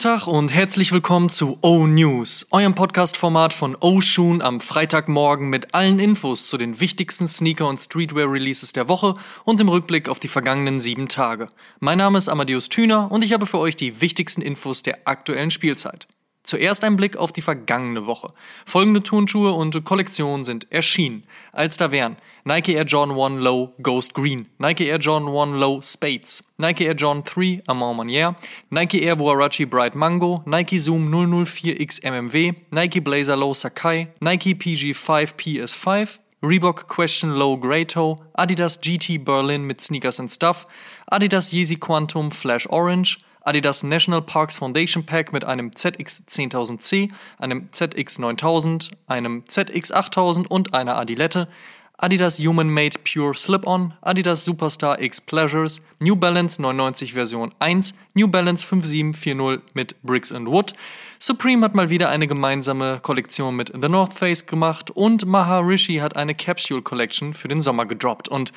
Schönen guten Tag und herzlich willkommen zu O News, eurem Podcast-Format von O Shoon am Freitagmorgen mit allen Infos zu den wichtigsten Sneaker- und Streetwear-Releases der Woche und im Rückblick auf die vergangenen sieben Tage. Mein Name ist Amadeus Thüner und ich habe für euch die wichtigsten Infos der aktuellen Spielzeit. Zuerst ein Blick auf die vergangene Woche. Folgende Turnschuhe und Kollektionen sind erschienen, als da wären Nike Air Jordan 1 Low Ghost Green, Nike Air Jordan 1 Low Spades, Nike Air Jordan 3 Amand Manière, Nike Air Warachi Bright Mango, Nike Zoom 004X MMW, Nike Blazer Low Sakai, Nike PG5 PS5, Reebok Question Low Grey Toe, Adidas GT Berlin mit Sneakers and Stuff, Adidas Yeezy Quantum Flash Orange, Adidas National Parks Foundation Pack mit einem ZX10000C, einem ZX9000, einem ZX8000 und einer Adilette, Adidas Human Made Pure Slip-On, Adidas Superstar X Pleasures, New Balance 99 Version 1, New Balance 5740 mit Bricks and Wood, Supreme hat mal wieder eine gemeinsame Kollektion mit The North Face gemacht und Maharishi hat eine Capsule Collection für den Sommer gedroppt. Und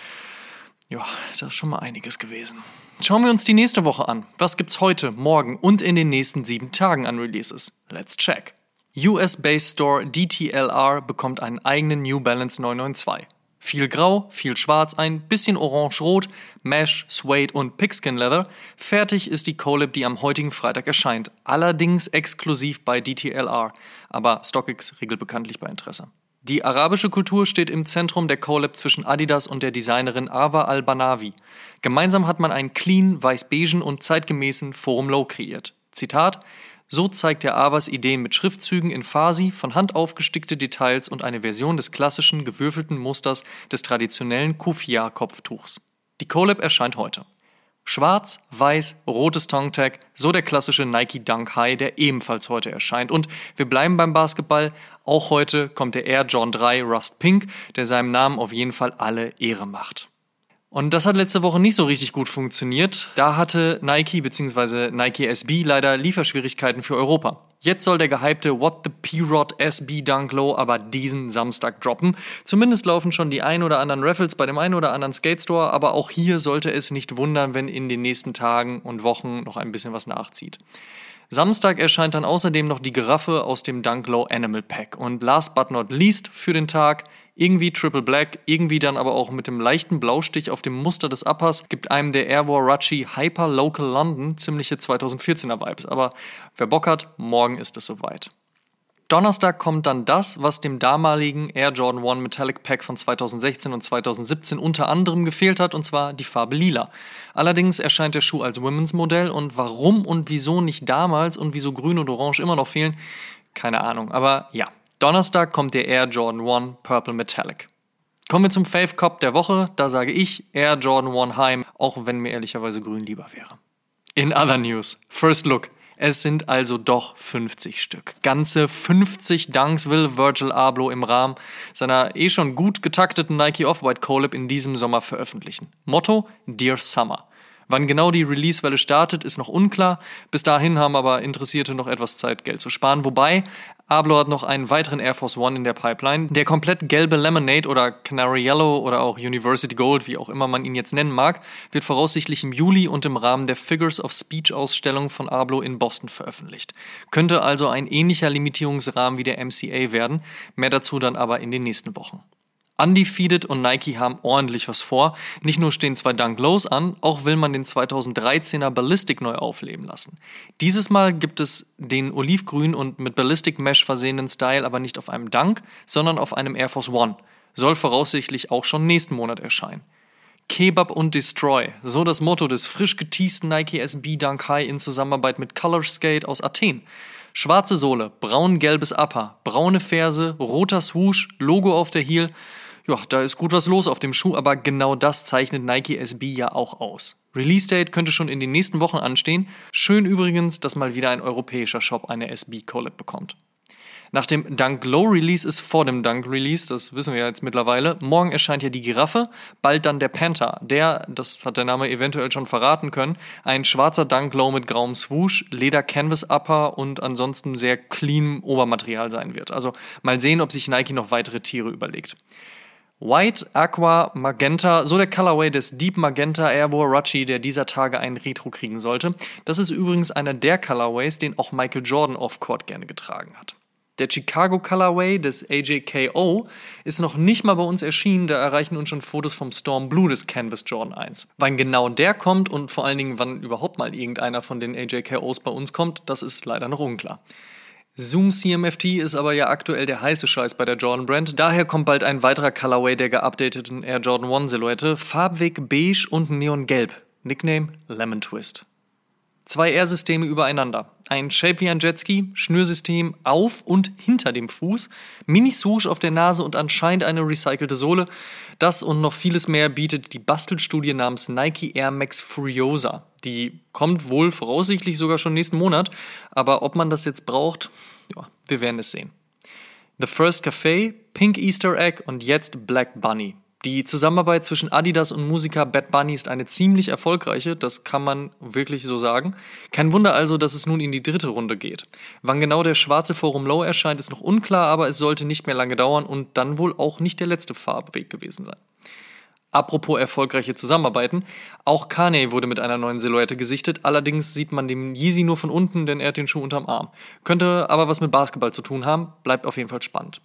ja, das ist schon mal einiges gewesen. Schauen wir uns die nächste Woche an. Was gibt's heute, morgen und in den nächsten sieben Tagen an Releases? Let's check. US-based Store DTLR bekommt einen eigenen New Balance 992. Viel Grau, viel Schwarz, ein bisschen Orange-Rot, Mesh, Suede und Pigskin Leather. Fertig ist die Colab, die am heutigen Freitag erscheint. Allerdings exklusiv bei DTLR. Aber StockX regelt bekanntlich bei Interesse. Die arabische Kultur steht im Zentrum der Collab zwischen Adidas und der Designerin Ava Al-Banawi. Gemeinsam hat man einen clean, weiß-beigen und zeitgemäßen Forum Low kreiert. Zitat: So zeigt der Avas Ideen mit Schriftzügen in Farsi, von Hand aufgestickte Details und eine Version des klassischen, gewürfelten Musters des traditionellen Kufia-Kopftuchs. Die Collab erscheint heute. Schwarz, weiß, rotes Tongue-Tag, so der klassische Nike Dunk High, der ebenfalls heute erscheint. Und wir bleiben beim Basketball. Auch heute kommt der Air John 3 Rust Pink, der seinem Namen auf jeden Fall alle Ehre macht. Und das hat letzte Woche nicht so richtig gut funktioniert. Da hatte Nike bzw. Nike SB leider Lieferschwierigkeiten für Europa. Jetzt soll der gehypte What the P-Rod SB Dunk Low aber diesen Samstag droppen. Zumindest laufen schon die ein oder anderen Raffles bei dem einen oder anderen Skate Store, aber auch hier sollte es nicht wundern, wenn in den nächsten Tagen und Wochen noch ein bisschen was nachzieht. Samstag erscheint dann außerdem noch die Giraffe aus dem Dunk Low Animal Pack. Und last but not least für den Tag irgendwie Triple Black, irgendwie dann aber auch mit dem leichten Blaustich auf dem Muster des Uppers, gibt einem der Air Warachi Hyper Local London ziemliche 2014er Vibes. Aber wer Bock hat, morgen ist es soweit. Donnerstag kommt dann das, was dem damaligen Air Jordan 1 Metallic Pack von 2016 und 2017 unter anderem gefehlt hat, und zwar die Farbe Lila. Allerdings erscheint der Schuh als Women's Modell und warum und wieso nicht damals und wieso Grün und Orange immer noch fehlen, keine Ahnung. Aber ja, Donnerstag kommt der Air Jordan 1 Purple Metallic. Kommen wir zum Fave Cop der Woche. Da sage ich Air Jordan 1 Heim, auch wenn mir ehrlicherweise grün lieber wäre. In other news, First Look. Es sind also doch 50 Stück. Ganze 50 Dunks will Virgil Abloh im Rahmen seiner eh schon gut getakteten Nike Off-White Collab in diesem Sommer veröffentlichen. Motto: Dear Summer. Wann genau die Release-Welle startet, ist noch unklar. Bis dahin haben aber Interessierte noch etwas Zeit, Geld zu sparen. Wobei, Ablo hat noch einen weiteren Air Force One in der Pipeline. Der komplett gelbe Lemonade oder Canary Yellow oder auch University Gold, wie auch immer man ihn jetzt nennen mag, wird voraussichtlich im Juli und im Rahmen der Figures of Speech Ausstellung von Ablo in Boston veröffentlicht. Könnte also ein ähnlicher Limitierungsrahmen wie der MCA werden. Mehr dazu dann aber in den nächsten Wochen. Undefeated und Nike haben ordentlich was vor. Nicht nur stehen zwei Dunk Lows an, auch will man den 2013er Ballistic neu aufleben lassen. Dieses Mal gibt es den olivgrün und mit Ballistic Mesh versehenen Style aber nicht auf einem Dunk, sondern auf einem Air Force One. Soll voraussichtlich auch schon nächsten Monat erscheinen. Kebab und Destroy, so das Motto des frisch geteasten Nike SB Dunk High in Zusammenarbeit mit Color Skate aus Athen. Schwarze Sohle, braun-gelbes Upper, braune Ferse, roter Swoosh, Logo auf der Heel ja, da ist gut was los auf dem Schuh, aber genau das zeichnet Nike SB ja auch aus. Release Date könnte schon in den nächsten Wochen anstehen. Schön übrigens, dass mal wieder ein europäischer Shop eine SB Collab bekommt. Nach dem Dunk Low Release ist vor dem Dunk Release, das wissen wir ja jetzt mittlerweile. Morgen erscheint ja die Giraffe, bald dann der Panther. Der, das hat der Name eventuell schon verraten können, ein schwarzer Dunk Low mit grauem Swoosh, Leder Canvas Upper und ansonsten sehr clean Obermaterial sein wird. Also mal sehen, ob sich Nike noch weitere Tiere überlegt. White, Aqua, Magenta, so der Colorway des Deep Magenta Air Warachi, der dieser Tage einen Retro kriegen sollte. Das ist übrigens einer der Colorways, den auch Michael Jordan off-court gerne getragen hat. Der Chicago Colorway des AJKO ist noch nicht mal bei uns erschienen, da erreichen uns schon Fotos vom Storm Blue des Canvas Jordan 1. Wann genau der kommt und vor allen Dingen wann überhaupt mal irgendeiner von den AJKOs bei uns kommt, das ist leider noch unklar. Zoom CMFT ist aber ja aktuell der heiße Scheiß bei der Jordan Brand. Daher kommt bald ein weiterer Colorway der geupdateten Air Jordan 1 Silhouette. Farbweg beige und neongelb. Nickname Lemon Twist. Zwei Air-Systeme übereinander. Ein Shape wie ein Jetski, Schnürsystem auf und hinter dem Fuß, Mini-Swoosh auf der Nase und anscheinend eine recycelte Sohle. Das und noch vieles mehr bietet die Bastelstudie namens Nike Air Max Furiosa. Die kommt wohl voraussichtlich sogar schon nächsten Monat, aber ob man das jetzt braucht, ja, wir werden es sehen. The First Café, Pink Easter Egg und jetzt Black Bunny. Die Zusammenarbeit zwischen Adidas und Musiker Bad Bunny ist eine ziemlich erfolgreiche, das kann man wirklich so sagen. Kein Wunder also, dass es nun in die dritte Runde geht. Wann genau der schwarze Forum Low erscheint, ist noch unklar, aber es sollte nicht mehr lange dauern und dann wohl auch nicht der letzte Farbweg gewesen sein. Apropos erfolgreiche Zusammenarbeiten, auch Kanye wurde mit einer neuen Silhouette gesichtet, allerdings sieht man dem Yeezy nur von unten, denn er hat den Schuh unterm Arm. Könnte aber was mit Basketball zu tun haben, bleibt auf jeden Fall spannend.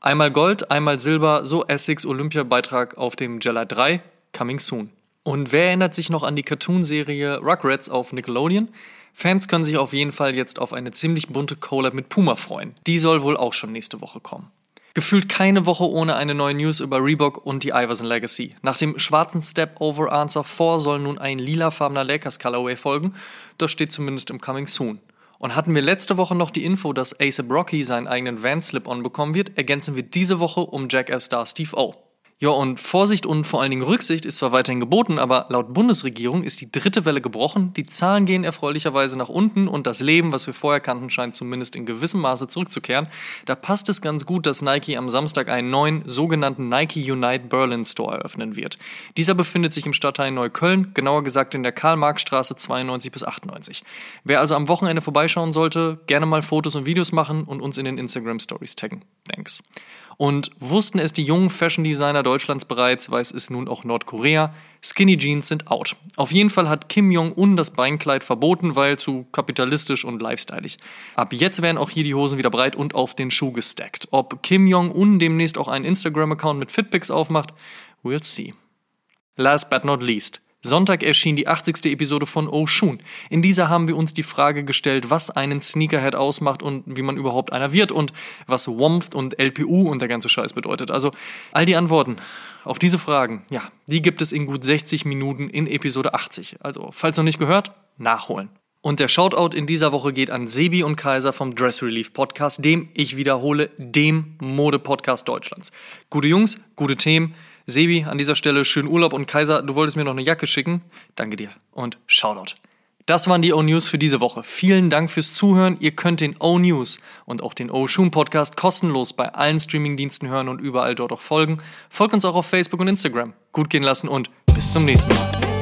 Einmal Gold, einmal Silber, so Essex Olympiabeitrag auf dem Jella 3, coming soon. Und wer erinnert sich noch an die Cartoon-Serie Rugrats auf Nickelodeon? Fans können sich auf jeden Fall jetzt auf eine ziemlich bunte Collab mit Puma freuen. Die soll wohl auch schon nächste Woche kommen. Gefühlt keine Woche ohne eine neue News über Reebok und die Iverson Legacy. Nach dem schwarzen Step-Over Answer 4 soll nun ein lilafarbener Lakers Colorway folgen. Das steht zumindest im Coming Soon. Und hatten wir letzte Woche noch die Info, dass ASAP Rocky seinen eigenen Van Slip-On bekommen wird, ergänzen wir diese Woche um Jackass-Star Steve O. Ja, und Vorsicht und vor allen Dingen Rücksicht ist zwar weiterhin geboten, aber laut Bundesregierung ist die dritte Welle gebrochen, die Zahlen gehen erfreulicherweise nach unten und das Leben, was wir vorher kannten, scheint zumindest in gewissem Maße zurückzukehren. Da passt es ganz gut, dass Nike am Samstag einen neuen sogenannten Nike Unite Berlin Store eröffnen wird. Dieser befindet sich im Stadtteil Neukölln, genauer gesagt in der Karl-Marx-Straße 92 bis 98. Wer also am Wochenende vorbeischauen sollte, gerne mal Fotos und Videos machen und uns in den Instagram Stories taggen. Thanks. Und wussten es die jungen Fashion-Designer Deutschlands bereits, weiß es nun auch Nordkorea. Skinny Jeans sind out. Auf jeden Fall hat Kim Jong-un das Beinkleid verboten, weil zu kapitalistisch und lifestyleig. Ab jetzt werden auch hier die Hosen wieder breit und auf den Schuh gestackt. Ob Kim Jong-un demnächst auch einen Instagram-Account mit Fitpics aufmacht, we'll see. Last but not least. Sonntag erschien die 80. Episode von Oshun. In dieser haben wir uns die Frage gestellt, was einen Sneakerhead ausmacht und wie man überhaupt einer wird und was WOMFT und LPU und der ganze Scheiß bedeutet. Also all die Antworten auf diese Fragen, ja, die gibt es in gut 60 Minuten in Episode 80. Also, falls noch nicht gehört, nachholen. Und der Shoutout in dieser Woche geht an Sebi und Kaiser vom Dress Relief Podcast, dem, ich wiederhole, dem Mode-Podcast Deutschlands. Gute Jungs, gute Themen. Sebi, an dieser Stelle schönen Urlaub und Kaiser, du wolltest mir noch eine Jacke schicken. Danke dir und Shoutout. Das waren die O-News für diese Woche. Vielen Dank fürs Zuhören. Ihr könnt den O-News und auch den O-Shoom Podcast kostenlos bei allen Streamingdiensten hören und überall dort auch folgen. Folgt uns auch auf Facebook und Instagram. Gut gehen lassen und bis zum nächsten Mal.